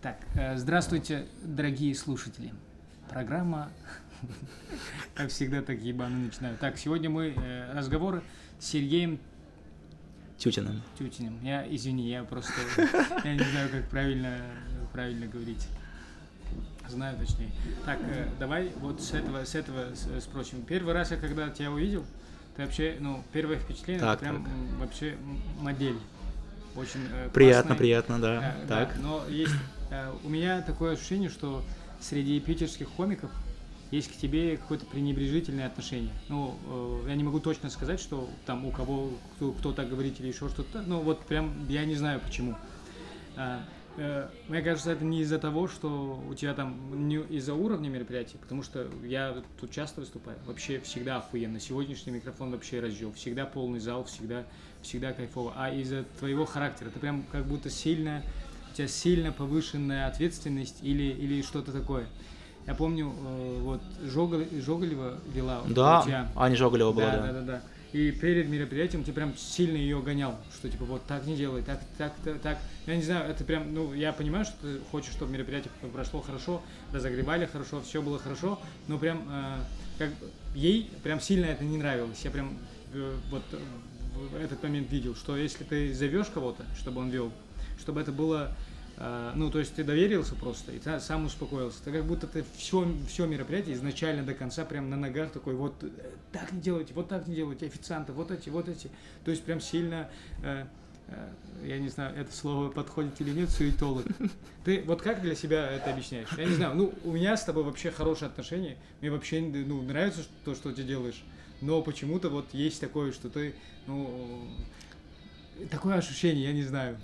Так, э, здравствуйте, дорогие слушатели. Программа, как всегда, так ебано начинаю. Так, сегодня мы э, разговоры с Сергеем Тютиным. Тютиным. Я, извини, я просто, я не знаю, как правильно, правильно говорить. Знаю точнее. Так, э, давай вот с этого, с этого спросим. Первый раз я когда тебя увидел, ты вообще, ну, первое впечатление, Так, прям так. вообще модель. Очень э, Приятно, приятно, да. Да, да, так. но есть э, у меня такое ощущение, что среди питерских комиков есть к тебе какое-то пренебрежительное отношение. Ну, э, я не могу точно сказать, что там у кого кто, кто так говорит или еще что-то. Ну, вот прям я не знаю почему. Э, мне кажется, это не из-за того, что у тебя там не из-за уровня мероприятия, потому что я тут часто выступаю. Вообще всегда охуенно. Сегодняшний микрофон вообще разжел. Всегда полный зал, всегда, всегда кайфово. А из-за твоего характера ты прям как будто сильно, у тебя сильно повышенная ответственность или, или что-то такое. Я помню, э, вот Жогол- Жоголева вела у Да, тебя. Аня Жоголева была, Да, да. да, да, да. И перед мероприятием ты прям сильно ее гонял, что типа вот так не делай, так, так, так, так. Я не знаю, это прям, ну, я понимаю, что ты хочешь, чтобы мероприятие прошло хорошо, разогревали хорошо, все было хорошо, но прям э, как ей прям сильно это не нравилось. Я прям э, вот э, этот момент видел, что если ты зовешь кого-то, чтобы он вел, чтобы это было ну, то есть ты доверился просто, и сам успокоился. Ты как будто ты все, все мероприятие изначально до конца прям на ногах такой, вот э, так не делайте, вот так не делайте, официанты, вот эти, вот эти. То есть прям сильно, э, э, я не знаю, это слово подходит или нет, суетолог. Ты вот как для себя это объясняешь? Я не знаю, ну, у меня с тобой вообще хорошие отношения, мне вообще, ну, нравится то, что ты делаешь, но почему-то вот есть такое, что ты, ну, такое ощущение, я не знаю.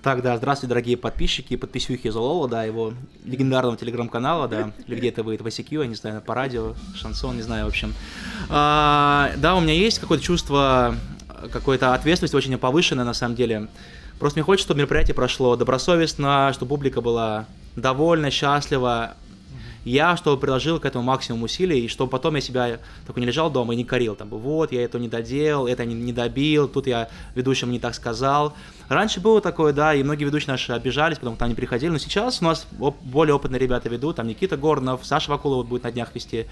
Так, да, здравствуйте, дорогие подписчики и подписюхи Золола, да, его легендарного телеграм-канала, да, или где это выйдет в ICQ, я не знаю, по радио, шансон, не знаю, в общем. А, да, у меня есть какое-то чувство, какой-то ответственности очень повышенная, на самом деле. Просто мне хочется, чтобы мероприятие прошло добросовестно, чтобы публика была довольна, счастлива. Я, чтобы приложил к этому максимум усилий, и чтобы потом я себя такой не лежал дома и не корил, там, вот, я это не доделал, это не, не добил, тут я ведущему не так сказал. Раньше было такое, да, и многие ведущие наши обижались, потому что они приходили, но сейчас у нас более опытные ребята ведут, там Никита Горнов, Саша Вакулова будет на днях вести.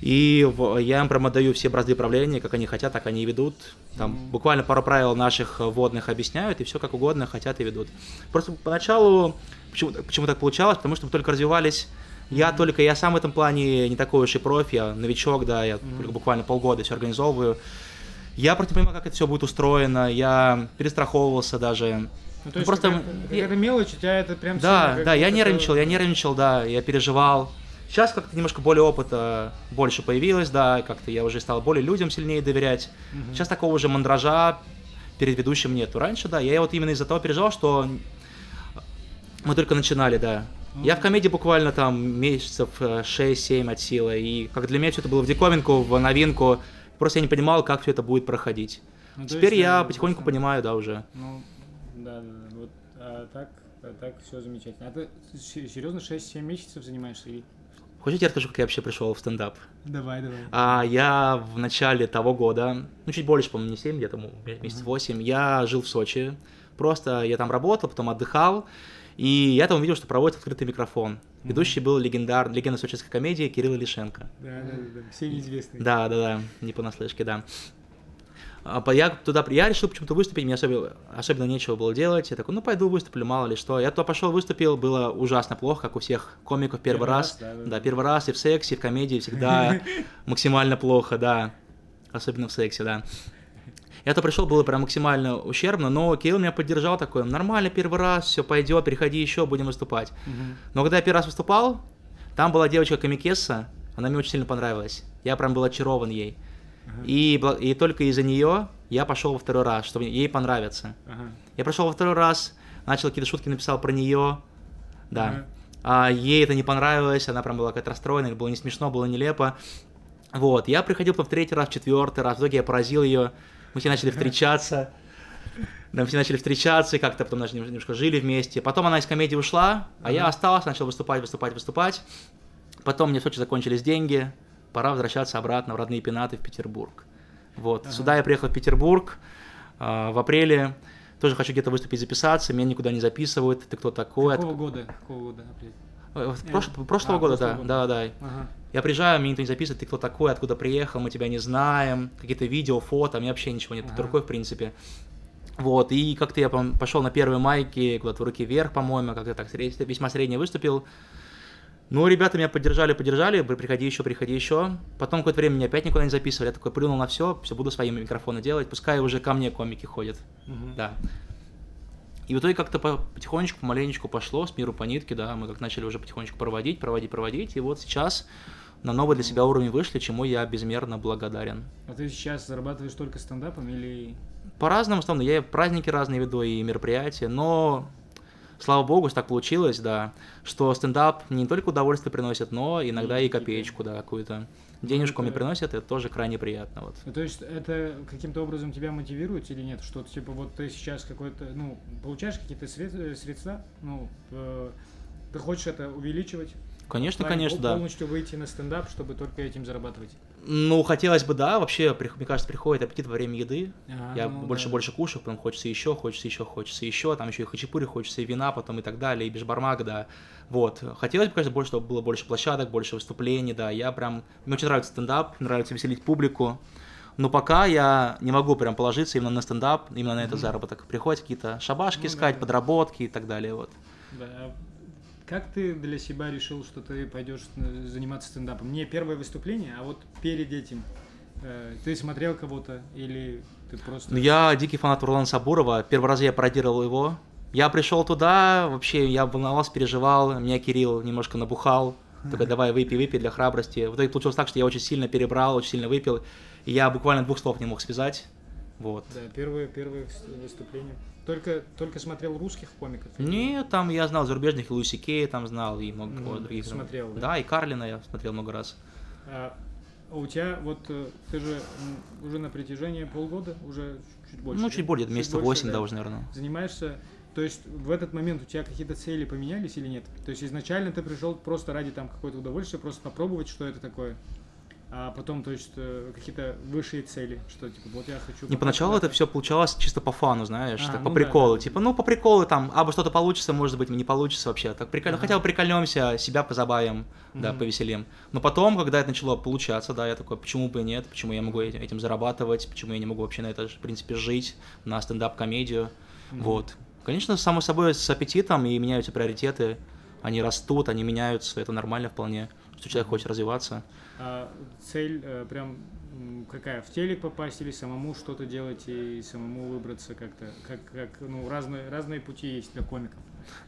И в- я им прям отдаю все бразды правления, как они хотят, так они и ведут. Там Мгм. буквально пару правил наших вводных объясняют, и все как угодно хотят и ведут. Просто поначалу, почему, почему так получалось, потому что мы только развивались. Я только, я сам в этом плане не такой уж и профи, я новичок, да, я только буквально полгода все организовываю. Я просто понимаю, как это все будет устроено, я перестраховывался даже. Ну, то Ну, есть просто какая-то, я- какая-то мелочь, у тебя это прям Да, сильно да, я будто нервничал, я это- нервничал, да, я переживал. Сейчас как-то немножко более опыта больше появилось, да, как-то я уже стал более людям сильнее доверять. Мгм. Сейчас такого уже мандража перед ведущим нету. Раньше, да, я вот именно из-за того переживал, что мы только начинали, да. Я в комедии буквально там месяцев э, 6-7 от силы, и как для меня все это было в диковинку, в новинку, просто я не понимал, как все это будет проходить. Ну, Теперь есть, я да, потихоньку просто- понимаю, да, уже. Ну, да, да, да. Вот а так, а так все замечательно. А ты се- серьезно 6-7 месяцев занимаешься? Или... Хотите, я расскажу, как я вообще пришел в стендап? Давай, давай. А, я в начале того года, ну чуть больше, по-моему, не 7, где-то месяц 8, я жил в Сочи. Просто я там работал, потом отдыхал, и я там увидел, что проводит открытый микрофон. Ведущий был легендар, легенда сочинской комедии Кирилл Лишенко. Да, да, да. Всем известный. Да, да, да, не понаслышке, да. А Я туда, я решил почему-то выступить, мне особенно, особенно нечего было делать. Я такой, ну пойду выступлю, мало ли что. Я туда пошел, выступил, было ужасно плохо, как у всех комиков первый, Первый раз. раз, да, да, да. первый раз и в сексе, и в комедии всегда максимально плохо, да. Особенно в сексе, да. Я то пришел, было прям максимально ущербно, но Кирилл меня поддержал такой, нормально, первый раз, все пойдет, переходи еще, будем выступать. Мгм. Но когда я первый раз выступал, там была девочка Камикесса, она мне очень сильно понравилась. Я прям был очарован ей. Ага. И, и только из-за нее я пошел во второй раз, чтобы ей понравиться. Ага. Я прошел во второй раз, начал какие-то шутки, написал про нее. Да. Ага. А ей это не понравилось, она прям была какая-то расстроена, было не смешно, было нелепо. Вот, я приходил в третий раз, в четвертый раз, в итоге я поразил ее, мы все начали встречаться. Да, мы все начали встречаться, и как-то потом даже немножко жили вместе. Потом она из комедии ушла, а я остался, начал выступать, выступать, выступать. Потом мне в Сочи закончились деньги, пора возвращаться обратно в родные пенаты в Петербург. Вот, сюда я приехал в Петербург а, в апреле. тоже хочу где-то выступить, записаться, меня никуда не записывают, ты кто такой? Какого года? Какого года, апрель? Э, Э, прошлого, а, года, да, года. да, да. Ага. Я приезжаю, меня никто не записывает, ты кто такой, откуда приехал, мы тебя не знаем, какие-то видео, фото, меня вообще ничего нет под рукой, в принципе. Вот, и как-то я пошел на первой майке, куда-то в руки вверх, по-моему, как-то так весьма средне выступил. Ну, ребята меня поддержали, поддержали, при- приходи еще, приходи еще. Потом какое-то время меня опять никуда не записывали, я такой плюнул на все, все буду свои микрофоны делать, пускай уже ко мне комики ходят, Мгм. да. И в итоге как-то по- потихонечку, помаленечку пошло, с миру по нитке, да, мы как начали уже потихонечку проводить, проводить, проводить, и вот сейчас на новый для себя уровень вышли, чему я безмерно благодарен. А ты сейчас зарабатываешь только стендапом или... По-разному, условно, я и праздники разные веду, и мероприятия, но, слава богу, так получилось, да, что стендап не только удовольствие приносит, но иногда И и копеечку, да, какую-то. Денежку мне это- приносит, это тоже крайне приятно, вот. Ну, то есть это каким-то образом тебя мотивирует или нет? Что типа вот ты сейчас какой-то, ну, получаешь какие-то сред- средства, ну, э, ты хочешь это увеличивать? Конечно, плане конечно, да. Полностью выйти на стендап, чтобы только этим зарабатывать. Ну, хотелось бы, да, вообще, мне кажется, приходит аппетит во время еды, А, Я ну больше да. больше кушаю, потом хочется еще, хочется еще, хочется еще, там еще и хачапури, хочется и вина, потом и так далее, и бешбармак, да. Вот. Хотелось бы, конечно, больше, чтобы было больше площадок, больше выступлений, да. Я прям... Мне очень нравится стендап, нравится веселить публику. Но пока я не могу прям положиться именно на стендап, именно на этот Мгм. заработок. Приходят какие-то шабашки Ну искать, да. подработки и так далее, вот. Да. Как ты для себя решил, что ты пойдешь заниматься стендапом? Не первое выступление, а вот перед этим. э, Ты смотрел кого-то или ты просто... Ну, я дикий фанат Урлана Сабурова. Первый раз я пародировал его. Я пришел туда, вообще, я волновался, переживал. Меня Кирилл немножко набухал. Только давай выпей, выпей для храбрости. В итоге получилось так, что я очень сильно перебрал, очень сильно выпил. И я буквально двух слов не мог связать. Вот. Да, первое вс- выступление. Только, только смотрел русских комиков? Не, там я знал зарубежных, и Луиси Кея там знал, и много кого других. смотрел, да? Да, и Карлина я смотрел много раз. А, а у тебя вот э, ты же уже на протяжении полгода, уже чуть больше. ну, чуть более, месяца больше, 8, да, да, уже, наверное. Занимаешься, то есть в этот момент у тебя какие-то цели поменялись или нет? То есть изначально ты пришел просто ради там какое-то удовольствие, просто попробовать, что это такое. А потом, то есть, э, какие-то высшие цели, что типа, вот я хочу... Не поначалу это все получалось чисто по фану, знаешь, А, так, ну по да, приколу. да. Типа, ну, по приколу там, а бы что-то получится, может быть, не получится вообще. Так прикольно, Ага. хотя бы прикольнемся, себя позабавим, да, Мгм. повеселим. Но потом, когда это начало получаться, да, я такой, почему бы и нет, почему я могу этим, зарабатывать, почему я не могу вообще на это, в принципе, жить, на стендап-комедию, Мгм. вот. Конечно, само собой, с аппетитом, и меняются приоритеты, они растут, они меняются, это нормально вполне, что человек хочет развиваться. А цель э, прям какая? В телек попасть или самому что-то делать и самому выбраться как-то? Как, как, ну, разные, разные пути есть для комиков.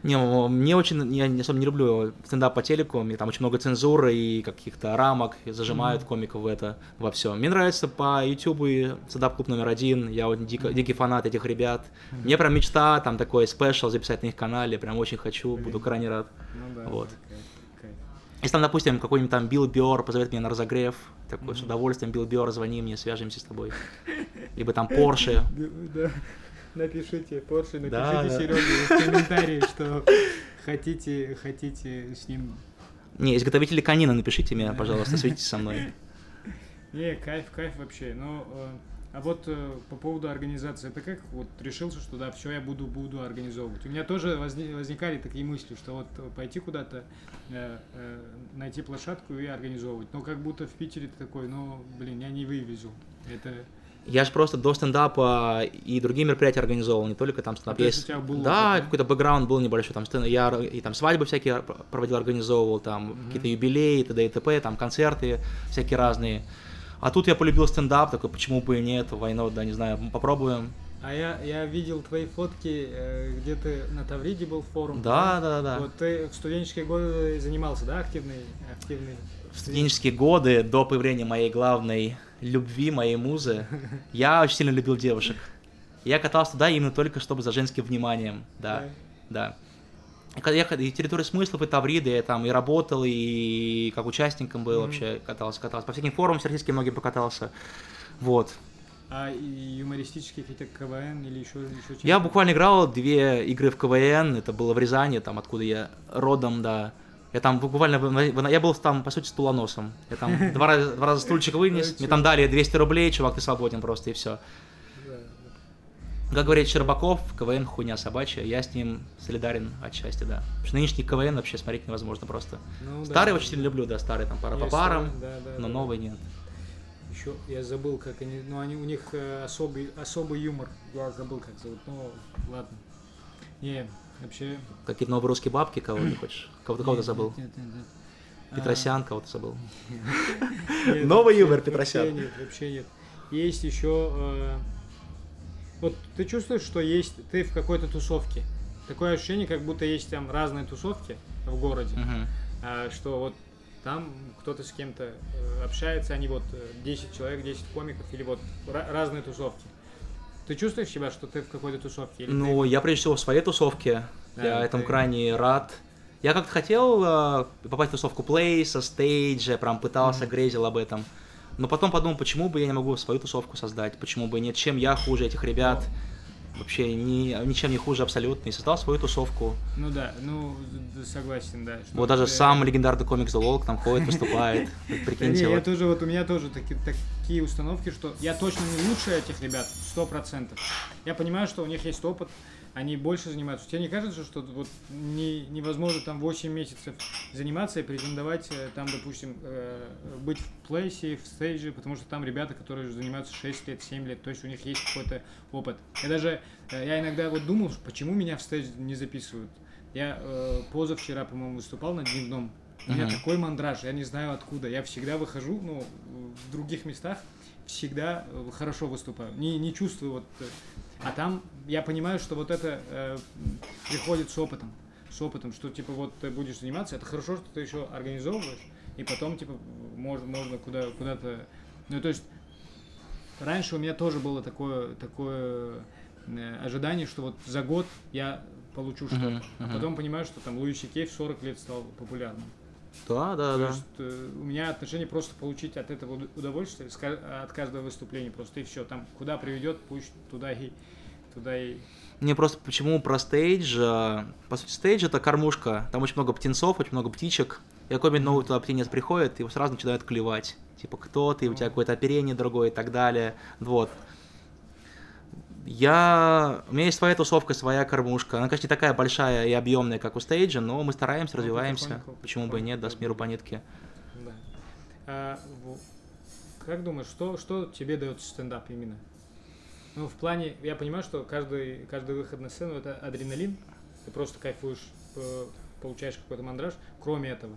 Не, мне очень, я особо не люблю стендап по телеку, мне там очень много цензуры и каких-то рамок, и зажимают Мгм. комиков в это, во все. Мне нравится по ютубу и стендап-клуб номер один, я вот дико- дикий фанат этих ребят. Мне прям мечта, там такой special записать на их канале, прям очень хочу, буду Блин. крайне рад. Ну да, Вот. кайф. Если там, допустим, какой-нибудь там Билл Бёрр позовет меня на разогрев, такой, с Мгм. удовольствием, Билл Бёрр, звони мне, свяжемся с тобой. Либо там Порше. Да, напишите, Порше, напишите Да, да. Сереге в комментарии, что хотите, хотите с ним. Не, изготовители канина, напишите Да. пожалуйста, свяжитесь со мной. Не, кайф, кайф вообще. Но, э, а вот э, по поводу организации, это как вот решился, что да, все я буду, буду организовывать. У меня тоже возни- возникали такие мысли, что вот э, пойти куда-то, э, э, найти площадку и организовывать. Но как будто в Питере ты такой, ну, блин, я не вывезу. Это Я же просто до стендапа и другие мероприятия организовал, не только там стендап. А, то есть Есть- у тебя был да, опыт, какой-то бэкграунд был небольшой, там я и там свадьбы всякие пр- проводил, организовывал, там Мгм. какие-то юбилеи, т.д. и т.п., там концерты всякие разные. А тут я полюбил стендап, такой, почему бы и нет, войну, да, не знаю, попробуем. А я, я видел твои фотки, э, где ты на Тавриде был форум. Да, да, да. Вот ты в студенческие годы занимался, да, активный, активный. В студенческие годы, до появления моей главной любви, моей музы, я очень сильно любил девушек. Я катался туда именно только чтобы за женским вниманием, да. Да. И когда я и территория смыслов, и Тавриды, я там и работал, и как участником был Мгм. вообще, катался, катался. По всяким форумам всероссийским многим покатался. Вот. А юмористические какие-то КВН или еще, еще Я буквально играл две игры в КВН, это было в Рязани, там откуда я родом, да. Я там буквально, я был там, по сути, стулоносом. Я там два раза, два раза стульчик вынес, мне там дали 200 рублей, чувак, ты свободен просто, и все. Как говорит Щербаков, КВН хуйня собачья, я с ним солидарен отчасти, да. Потому что нынешний КВН вообще смотреть невозможно просто. Ну, да. Старый очень сильно люблю, да, старый там пара по парам, да, да, но да. новый нет. Еще я забыл, как они. Ну, они у них э, особый, особый юмор. Я забыл, как зовут. Ну, ладно. Не, вообще. Какие-то новые русские бабки, кого ты хочешь? Кого-то кого-то нет, забыл? Нет, нет, нет. А, Петросян кого-то забыл. нет, Новый юмор Петросян. Нет, вообще нет. Есть еще. Э, вот ты чувствуешь, что есть ты в какой-то тусовке. Такое ощущение, как будто есть там разные тусовки в городе. А, что вот там кто-то с кем-то э, общается, они вот э, 10 человек, 10 комиков или вот разные тусовки. Ты чувствуешь себя, что ты в какой-то тусовке? Или Ну, я прежде всего в своей тусовке. Да, я этому ты- крайне рад. Я как-то хотел э, попасть в тусовку плейса, стейджа, прям пытался, Мгм. грезил об этом. Но потом подумал, почему бы я не могу свою тусовку создать, почему бы нет, чем я хуже этих ребят, вообще ни, ничем не хуже абсолютно, и создал свою тусовку. Ну да, ну согласен, да. Вот даже ты- сам легендарный комик Золок там ходит, выступает. Прикиньте, я вот. тоже, вот у меня тоже таки- такие установки, что я точно не лучше этих ребят, сто процентов. Я понимаю, что у них есть опыт, они больше занимаются. Тебе не кажется, что вот не, невозможно там 8 месяцев заниматься и претендовать э, там, допустим, э, быть в плейсе, в стейдже, потому что там ребята, которые занимаются 6 лет, 7 лет, то есть у них есть какой-то опыт. Я даже, э, я иногда вот думал, почему меня в стейдж не записывают. Я э, позавчера, по-моему, выступал на дневном. У меня Мгм. такой мандраж, я не знаю откуда. Я всегда выхожу, ну, в других местах всегда э, хорошо выступаю. Не, не чувствую вот... А там я понимаю, что вот это э, приходит с опытом. С опытом, что типа вот ты будешь заниматься, это хорошо, что ты еще организовываешь, и потом типа можно, можно куда, куда-то... Ну, то есть раньше у меня тоже было такое, такое э, ожидание, что вот за год я получу что-то. Мгм, А мгм. потом понимаю, что там Луи Кей в 40 лет стал популярным. Да, да, То да. есть э, у меня отношение просто получить от этого уд- удовольствие, от каждого выступления просто и все. Там куда приведет, пусть туда и туда и. Мне просто почему про стейдж? э, По сути, стейдж это кормушка. Там очень много птенцов, очень много птичек. И какой-нибудь новый туда птенец приходит, его сразу начинают клевать. Типа, кто ты, у тебя какое-то оперение другое и так далее. Вот. Я... У меня есть своя тусовка, своя кормушка. Она, конечно, не такая большая и объемная, как у стейджа, но мы стараемся, Ну, развиваемся. потихоньку, Почему бы и нет, да, с потихоньку. миру по нитке. Да. А, как думаешь, что, что тебе дает стендап именно? Ну, в плане, я понимаю, что каждый, каждый выход на сцену это адреналин, ты просто кайфуешь, получаешь какой-то мандраж, кроме этого.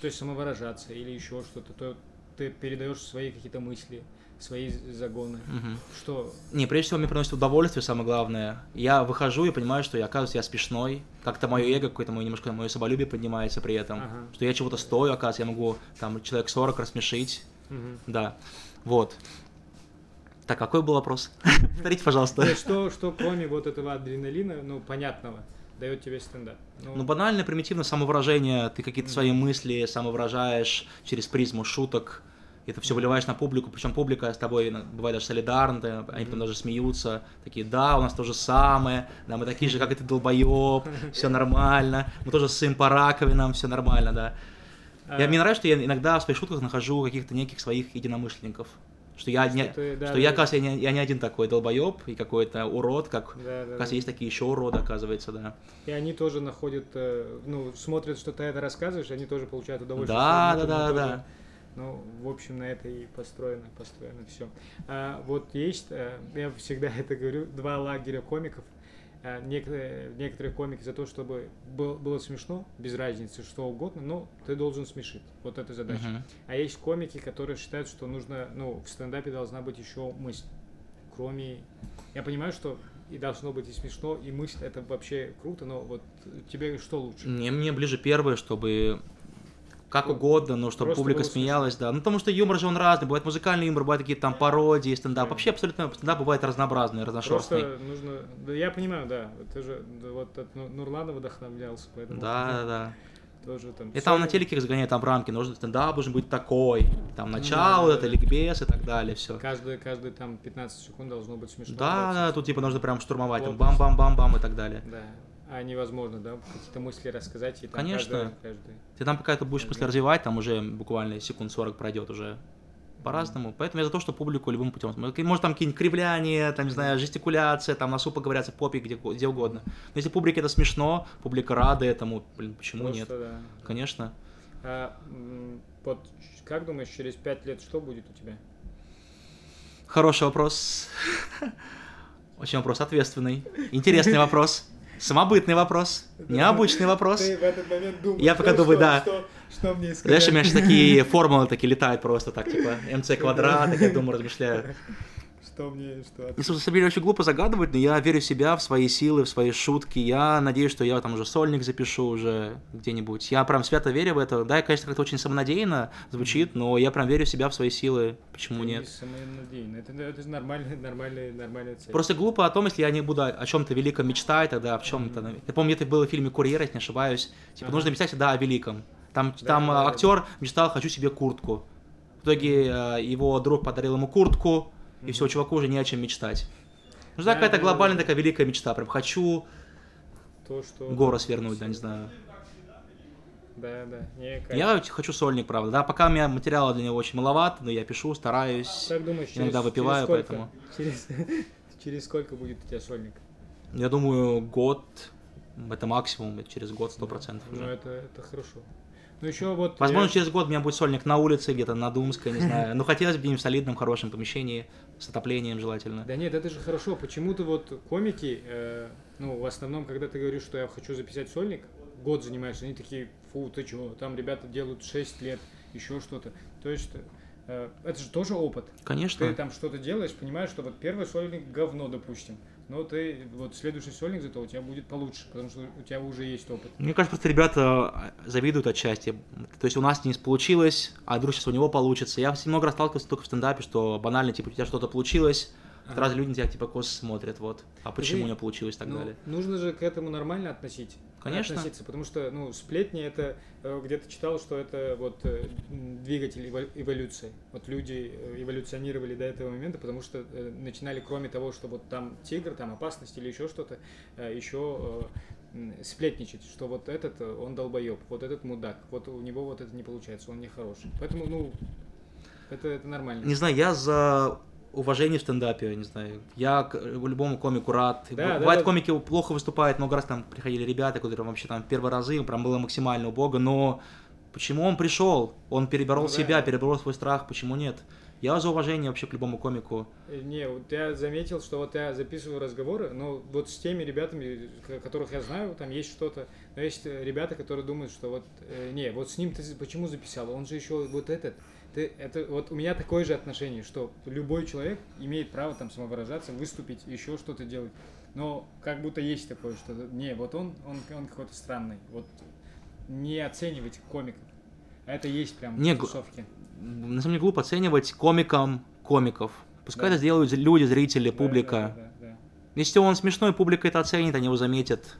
То есть самовыражаться или еще что-то, то ты передаешь свои какие-то мысли, свои загоны. Мгм. Что Не, прежде всего мне приносит удовольствие, самое главное. Я выхожу и понимаю, что я, оказывается, я смешной. Как-то мое эго, какое-то мое немножко мое самолюбие поднимается при этом. Ага. Что я чего-то стою, оказывается, я могу там человек 40 рассмешить. Мгм. Да. Вот. Так, какой был вопрос? Повторите, пожалуйста. Что, что кроме вот этого адреналина, ну, понятного, дает тебе стендап? Ну, банально, примитивно самовыражение. Ты какие-то свои мысли самовыражаешь через призму шуток. Это все выливаешь на публику, причем публика с тобой ну, бывает даже солидарна, они потом даже смеются, такие, да, у нас то же самое, да, мы такие же, как и ты, долбоеб, все нормально, мы тоже ссым по раковинам, все нормально, да. Я, А, мне нравится, что я иногда в своих шутках нахожу каких-то неких своих единомышленников. Что я, не, ты- да, что да, я, да. кажется, я не, я не один такой долбоеб и какой-то урод, как, да, да, оказывается, да. есть такие еще уроды, оказывается, да. И они тоже находят, э, ну, смотрят, что ты это рассказываешь, они тоже получают удовольствие. Да, что да, да, да. Ну, в общем, на это и построено, построено все. вот есть, э, я всегда это говорю, два лагеря комиков. А, некоторые, некоторые комики за то, чтобы был- было смешно, без разницы, что угодно, но ты должен смешить. Вот эта задача. Мгм. А есть комики, которые считают, что нужно, ну, в стендапе должна быть еще мысль. Кроме... Я понимаю, что и должно быть и смешно, и мысль это вообще круто, но вот тебе что лучше? Мне, мне ближе первое, чтобы как угодно, но чтобы просто публика смеялась, да. Ну, потому что юмор же он разный. Бывает музыкальный юмор, бывают какие-то там пародии, стендап. Да. Вообще абсолютно стендап бывает разнообразный, разношерстный. Просто нужно... Да, я понимаю, да. Ты же вот от Ну- Нурлана вдохновлялся, поэтому... Да, да, да. Тоже там... И там на телеке их загоняют там рамки, нужно стендап должен быть такой. Там Ну начало, да, это да. ликбез и так далее, все. Каждые, каждые там 15 секунд должно быть смешно. Да, да, тут типа нужно прям штурмовать, там бам-бам-бам-бам и так далее. Да. А невозможно, да, какие-то мысли рассказать и там Конечно. каждый- каждый. Ты там какая-то будешь после развивать, там уже буквально секунд 40 пройдет уже. по-разному. Поэтому я за то, что публику любым путем. Может, там какие-нибудь кривляния, там, не знаю, жестикуляция, там, носу поговорятся, попе, где, где угодно. Но если публике это смешно, публика рада этому, блин, почему Просто нет? да. Конечно. А, вот как думаешь, через пять лет что будет у тебя? Хороший вопрос. Очень вопрос ответственный. Интересный вопрос. Самобытный вопрос. Необычный вопрос. Ты в этот момент думаешь, Я пока думаю, да. Что, что мне сказать? Знаешь, у меня сейчас такие формулы такие летают просто так, типа МЦ квадрат, так я думаю, размышляю. Что мне, что... На самом деле, очень глупо загадывать, но я верю в себя, в свои силы, в свои шутки. Я надеюсь, что я там уже сольник запишу уже где-нибудь. Я прям свято верю в это. Да, конечно, как-то очень самонадеянно звучит, но я прям верю в себя, в свои силы. Почему Ты нет? не самонадеянный. Это, это нормальная, нормальная, нормальная цель. Просто глупо о том, если я не буду о чем-то великом мечтать, тогда о чем-то. Я помню, это было в фильме «Курьер», если не ошибаюсь. Типа, Ага. нужно мечтать всегда о великом. Там, Да, там да, а, да, актер мечтал «хочу себе куртку». В итоге э, его друг подарил ему куртку, и все, чуваку уже не о чем мечтать. Нужна какая-то глобальная такая великая мечта. Прям хочу То, что... горы свернуть, да, не знаю. Да, да. Не, кайф. Я хочу сольник, правда. Да, пока у меня материала для него очень маловато, но я пишу, стараюсь. Как думаешь, через, иногда выпиваю, через сколько, поэтому- Через, через сколько будет у тебя сольник? Я думаю, год, это максимум, через год сто процентов Ну, это, это хорошо. Ну, еще вот... Возможно, я- через год у меня будет сольник на улице, где-то на Думской, не знаю. Но хотелось бы где-нибудь в солидном, хорошем помещении, с отоплением желательно. Да нет, это же хорошо. Почему-то вот комики, э, ну, в основном, когда ты говоришь, что я хочу записать сольник, год занимаешься, они такие, фу, ты чего, там ребята делают 6 лет, еще что-то. То есть, э, это же тоже опыт. Конечно. Ты там что-то делаешь, понимаешь, что вот первый сольник говно, допустим. Но ты, вот следующий сольник зато у тебя будет получше, потому что у тебя уже есть опыт. Мне кажется, просто ребята завидуют отчасти. То есть у нас не получилось, а вдруг сейчас у него получится. Я много раз сталкивался только в стендапе, что банально, типа, у тебя что-то получилось, Ага. сразу люди на тебя типа косо смотрят, вот. А почему Ты- у меня получилось и так Ну, далее. Нужно же к этому нормально относить. Конечно. Относиться, потому что, ну, сплетни это э, где-то читал, что это вот э, двигатель эво- эволюции. Вот люди э, эволюционировали до этого момента, потому что начинали, кроме того, что вот там тигр, там опасность или еще что-то, еще сплетничать, что вот этот он долбоеб, вот этот мудак, вот у него вот это не получается, он нехороший. Поэтому, ну, это, это нормально. Не знаю, я за уважение в стендапе, не знаю. Я к любому комику рад. Да, да, Бывает, да. комики плохо выступают, много раз там приходили ребята, которые вообще там первые разы, прям было максимально убого, но почему он пришел? Он переборол Ну да. себя, переборол свой страх, почему нет? Я за уважение вообще к любому комику. Э, Не, вот я заметил, что вот я записываю разговоры, но вот с теми ребятами, которых я знаю, там есть что-то, но есть э, ребята, которые думают, что вот, э, не, вот с ним ты почему записал, он же еще вот этот, ты, это вот у меня такое же отношение, что любой человек имеет право там самовыражаться, выступить, еще что-то делать, но как будто есть такое, что не, вот он, он, он какой-то странный, вот не оценивать комиков, а это есть прям Не, в тусовке. На самом деле глупо оценивать комикам комиков. Пускай Да. это сделают люди, зрители, Да, публика. да, да, да. Если он смешной, публика это оценит, они его заметят.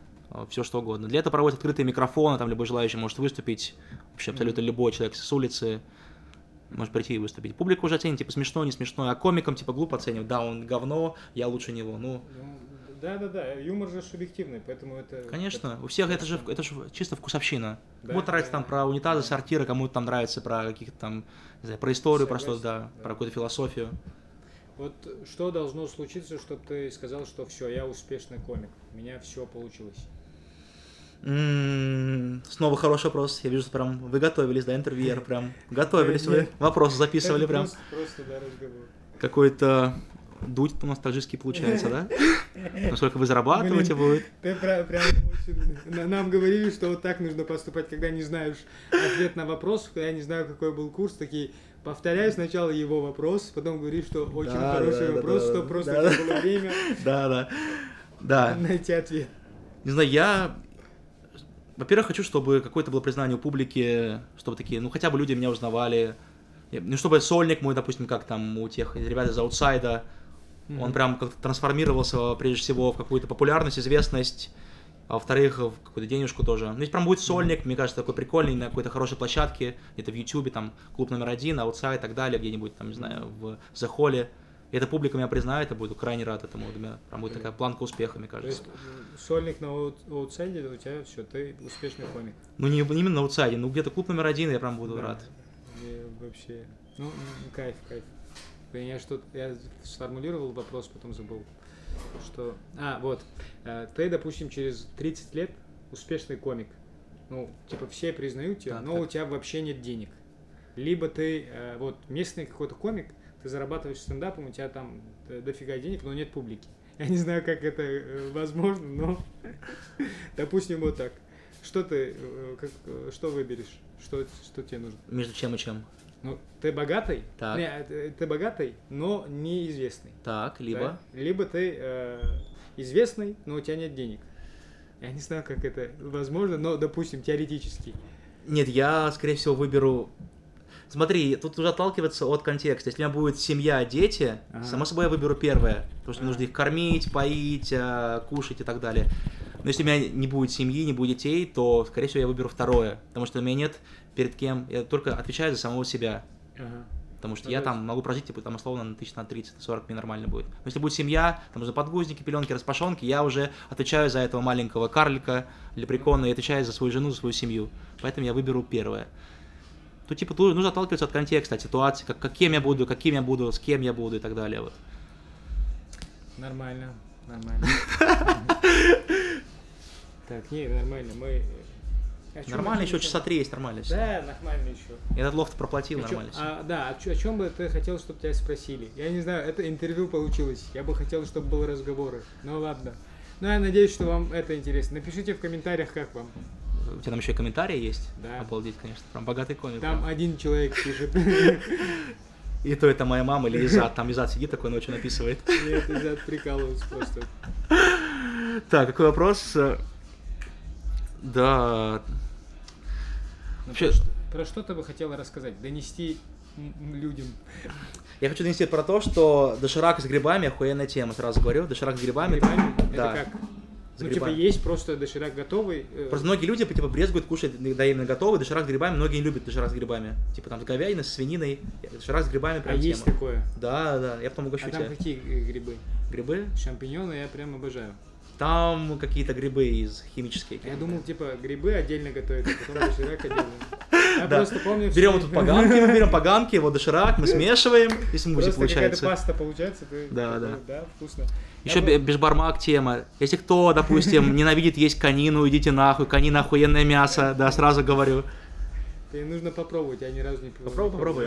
Все что угодно. Для этого проводят открытые микрофоны, там любой желающий может выступить. Вообще абсолютно любой человек с улицы может прийти и выступить. Публика уже оценит, типа смешно, не смешно. А комикам типа глупо оценивать. Да, он говно, я лучше него. Ну, Да, да, да. Юмор же субъективный, поэтому это. конечно, это- у всех это же, это же чисто вкусовщина. Да, Кому-то нравится да, там про унитазы, сортиры, кому-то там нравится про каких-то там, не знаю, про историю, про что-то, Согласен, да, да. про какую-то философию. Вот что должно случиться, чтобы ты сказал, что все, я успешный комик, у меня все получилось. Снова хороший вопрос. Я вижу, что прям вы готовились, да, интервьюер, прям готовились вы, вопросы записывали прям. Просто, просто, да, разговор. Какой-то дуть таджикский получается, да? Насколько вы зарабатываете будет? Ты прям, очень... Нам говорили, что вот так нужно поступать, когда не знаешь ответ на вопрос, когда я не знаю, какой был курс, такие повторяй сначала его вопрос, потом говори, что очень Да, хороший да, вопрос, да, что да. просто Да, было время Да, да. Да. найти ответ. Не знаю, я... Во-первых, хочу, чтобы какое-то было признание у публики, чтобы такие, ну, хотя бы люди меня узнавали. Ну, чтобы сольник мой, допустим, как там у тех ребят из аутсайда, он Мгм. прям как-то трансформировался, прежде всего, в какую-то популярность, известность, а во-вторых, в какую-то денежку тоже. Ну, если прям будет сольник, мне кажется, такой прикольный, на какой-то хорошей площадке, где-то в Ютубе, там, клуб номер один, аутсайд и так далее, где-нибудь, там, не знаю, в The Hall. Эта публика меня признает, я буду крайне рад этому. У меня прям будет такая планка успеха, мне То кажется. есть м, сольник на аут- аутсайде, у тебя все, ты успешный комик. Ну, не, не именно на аутсайде, ну, где-то клуб номер один, я прям буду Да. рад. И вообще Ну, кайф, кайф. Я что я сформулировал вопрос, потом забыл. Что. А, вот. Э, Ты, допустим, через 30 лет успешный комик. Ну, типа, все признают тебя, Так, но так. у тебя вообще нет денег. Либо ты э, вот местный какой-то комик, ты зарабатываешь стендапом, у тебя там э, дофига денег, но нет публики. Я не знаю, как это э, возможно, но допустим вот так. Что ты, э, как, что выберешь? Что, что тебе нужно? Между чем и чем? Ну, ты богатый, Так. Не, ты богатый, но неизвестный. Так, либо... да? Либо ты э, известный, но у тебя нет денег. Я не знаю, как это возможно, но, допустим, теоретически. Нет, я, скорее всего, выберу... Смотри, тут уже отталкиваться от контекста. Если у меня будет семья, дети, Ага. само собой я выберу первое. Потому что мне Ага. нужно их кормить, поить, э, кушать и так далее. Но если у меня не будет семьи, не будет детей, то, скорее всего, я выберу второе. Потому что у меня нет перед кем. Я только отвечаю за самого себя. Ага. Потому что Ну, я там могу прожить, типа, там, условно, на тысяч на 30-40 мне нормально будет. Но если будет семья, там нужны подгузники, пеленки, распашонки, я уже отвечаю за этого маленького карлика, лепрекона, и отвечаю за свою жену, за свою семью. Поэтому я выберу первое. Тут, типа, нужно отталкиваться от контекста, от ситуации, как, каким я буду, каким я буду, с кем я буду и так далее. Вот. Нормально, нормально. Так, не, нормально, мы... Чём Нормально, еще часа три есть, нормально. всё. Да, нормально еще. Я этот лофт проплатил, нормально. а, да, о чем бы ты хотел, чтобы тебя спросили? Я не знаю, это интервью получилось. Я бы хотел, чтобы были разговоры. Ну ладно. Ну, я надеюсь, что вам это интересно. Напишите в комментариях, как вам. У тебя там еще и комментарии есть? Да. Обалдеть, конечно. Прям богатый комик. Там прям. один человек пишет. И то это моя мама или Изат. Там Изат сидит такой ночью написывает. Нет, ребят, прикалываются просто. Так, какой вопрос? Да, Ну, Вообще- про, что, про что ты бы хотела рассказать? Донести людям. Я хочу донести про то, что доширак с грибами охуенная тема, сразу говорю. Доширак с грибами. это- Грибами? Да. Это как? С Ну, типа, есть просто доширак готовый. э, Просто многие люди типа брезгуют кушать да именно готовый доширак с грибами, многие не любят доширак с грибами. Типа там с говядиной, с свининой, доширак с грибами а прям есть тема. такое. Да, да, я потом угощу А там тебя. какие э, грибы? Грибы? Шампиньоны я прям обожаю. Там какие-то грибы из химические. Я думал, типа, грибы отдельно готовят, а потом доширак отдельно. Я Да. просто помню... Берем вот тут поганки, мы берем поганки, вот доширак, мы смешиваем, и смузи Просто какая-то получается. паста получается. ты Да, такой, да. Да, вкусно. Еще Я бы- бешбармак тема. Если кто, допустим, ненавидит есть конину, идите нахуй, конина охуенное мясо, да, сразу говорю. Тебе нужно попробовать, я ни разу не пробовал. Попробуй, попробуй.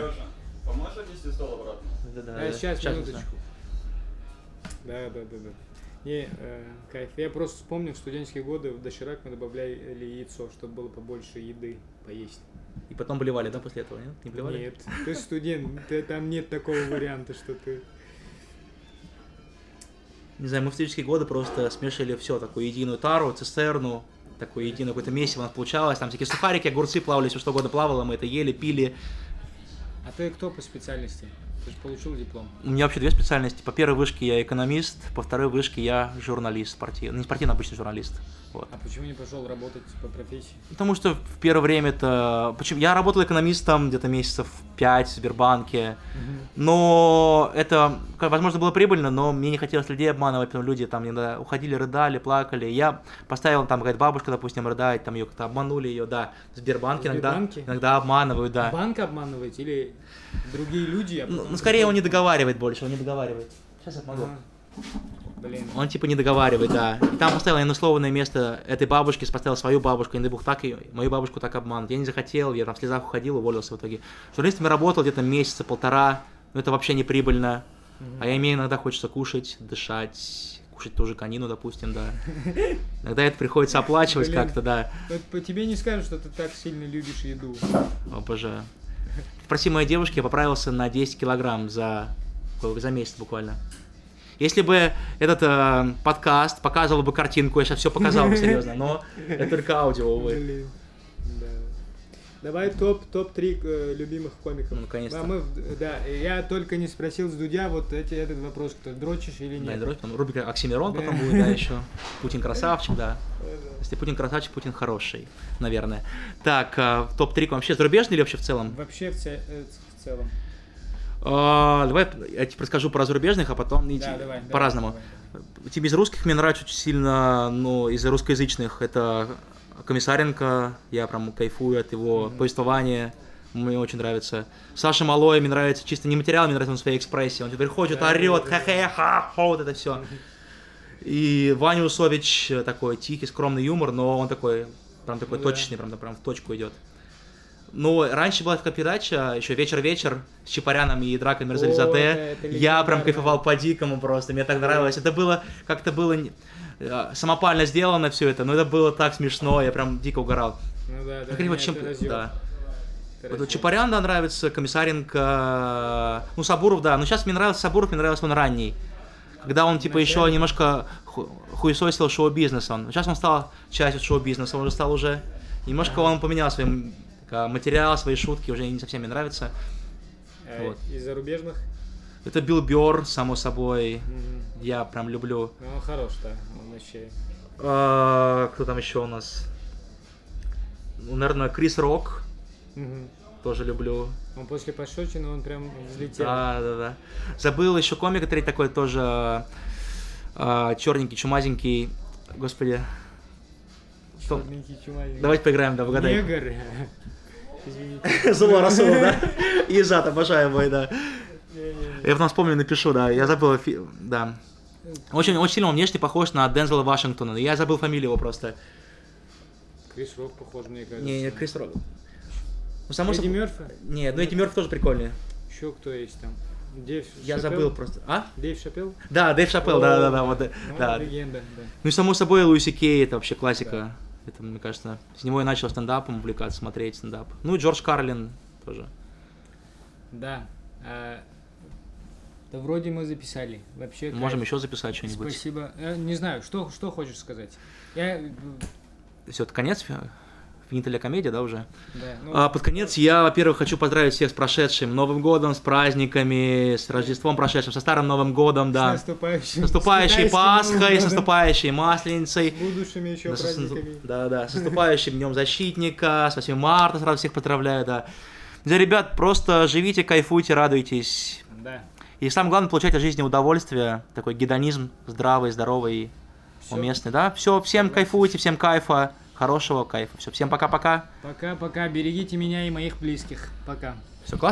Поможешь отнести стол обратно? А, сейчас, минуточку. Да, да, да, да. Не, э, кайф. Я просто вспомнил в студенческие годы в доширак мы добавляли яйцо, чтобы было побольше еды поесть. И потом блевали, да, после этого, нет? Не блевали? Нет, ты студент, ты- там нет такого варианта, что ты... Не знаю, мы в студенческие годы просто смешивали все, такую единую тару, цистерну, такое единое какое-то месиво у нас получалось, там всякие сухарики, огурцы плавали, все что угодно плавало, мы это ели, пили. А ты кто по специальности? Ты же получил диплом. У меня вообще две специальности. По первой вышке я экономист, по второй вышке я журналист спортивный. Не спортивный, а обычный журналист. Вот. А почему не пошел работать по профессии? Потому что в первое время это... Почему? Я работал экономистом где-то месяцев 5 в Сбербанке, но это, возможно, было прибыльно, но мне не хотелось людей обманывать, потому люди там иногда уходили, рыдали, плакали. Я поставил, там, какая-то бабушка, допустим, рыдает, там ее как-то обманули ее, да. В Сбербанке, В иногда, Сбербанке? иногда обманывают, да. Банк обманываете или другие люди? а Ну, ну, скорее он не договаривает больше, он не договаривает. Сейчас я помогу. Ага. Блин. Он типа не договаривает, да. И там поставил я на условное место этой бабушки, поставил свою бабушку, и не дай бог так ее, мою бабушку так обмануть. Я не захотел, я там в слезах уходил, уволился в итоге. Журналистами работал где-то месяца, полтора, но это вообще не прибыльно. А я имею иногда хочется кушать, дышать, кушать ту же конину, допустим, да. Иногда это приходится оплачивать как-то, да. Вот по тебе не скажут, что ты так сильно любишь еду. Обожаю. Спроси моей девушки, я поправился на 10 килограмм за, за месяц буквально. Если бы этот э, подкаст показывал бы картинку, я сейчас все показал бы серьезно, но это только аудио, увы. Да. Давай топ топ три любимых комиков. Ну, наконец-то. А мы, да, я только не спросил с Дудя вот эти, этот вопрос, кто дрочишь или Да, нет. дрочь, потом рубрика Оксимирон Да. потом будет, да, еще. Путин красавчик, да. Да, Если Путин красавчик, Путин хороший, наверное. Так, э, топ-3 вообще зарубежный или вообще в да. целом? Вообще в, це- э, в целом. А, давай я тебе расскажу про зарубежных, а потом Да, давай, по-разному. Тебе из русских мне нравится очень сильно, ну, из русскоязычных, это Комиссаренко, я прям кайфую от его Мгм. повествования, Мне очень нравится. Саша Малой, мне нравится чисто не материал, мне нравится он своей экспрессией. Он теперь ходит, Да, орет, да, да. ха-ха-ха, вот это все. И Ваня Усович такой тихий, скромный юмор, но он такой, прям такой Ну да. точечный, прям, прям в точку идет. Ну, раньше была такая передача, еще вечер-вечер с Чапаряном и Дракой Мерзализаде. Я прям кайфовал по-дикому просто, мне так нравилось. Это было, как-то было э, самопально сделано все это, но это было так смешно, я прям дико угорал. Ну да, да. Как они вот не, чем... Да. Вот разъёб. Чапарян, да, нравится, Комиссаренко, ну, Сабуров, да, но сейчас мне нравится Сабуров, мне нравился он ранний. Когда он, типа, еще немножко ху- хуесосил шоу-бизнес он. Сейчас он стал частью шоу-бизнеса, он уже стал уже... Немножко он поменял свой м, ка- материал, свои шутки, уже не совсем мне нравится. Э, вот. Из зарубежных? Это Билл Бёрр, само собой, Мгм. я прям люблю. Ну, он хорош, да. Он вообще... А, кто там еще у нас? Ну, наверное, Крис Рок, Мгм. тоже люблю. Он после пошочины, он прям взлетел. Да, да, да. Забыл еще комик, который такой тоже черненький, чумазенький. Господи. Что? Давайте поиграем, да, угадай. Негр. Извините. Зулу Расул, да? Езат, обожаю мой, да. Я потом вспомню, напишу, да. Я забыл, да. Очень, очень сильно он внешне похож на Дензела Вашингтона. Я забыл фамилию его просто. Крис Рок похож, мне кажется. Не, не, Крис Рок. Ну, само Эдди собой- Мёрфи? Нет, ну Эдди Мёрфи тоже прикольный. Еще кто есть там? Дэйв Я Шапелл? забыл просто. А? Дэйв Шапел? Да, Дэйв Шапелл, да, да, да, вот, да. Ну, да. легенда, да. Ну и само собой Луиси Кей это вообще классика. Это, мне кажется, с него я начал стендапом увлекаться, смотреть стендап. Ну и Джордж Карлин тоже. Да. А, да вроде мы записали. Вообще Можем кайф. еще записать что-нибудь. Спасибо. Э, не знаю, что, что хочешь сказать? Я... э, Все, это конец финиталя комедия, да, уже? Да, ну, А, под конец я, во-первых, хочу поздравить всех с прошедшим Новым годом, с праздниками, с Рождеством прошедшим, со Старым Новым годом, С да. наступающим. С наступающей китайским Пасхой, с наступающей Масленицей. С будущими еще Да, с- праздниками. Да, да, с наступающим Днем Защитника, с 8 марта сразу всех поздравляю, да. Да, ребят, просто живите, кайфуйте, радуйтесь. Да. И самое главное, получать от жизни удовольствие, такой гедонизм здравый, здоровый, Всё. уместный, да. Все, всем кайфуйте, всем кайфа, хорошего кайфа. Все, всем пока-пока. Пока-пока. Берегите меня и моих близких. Пока. Все классно.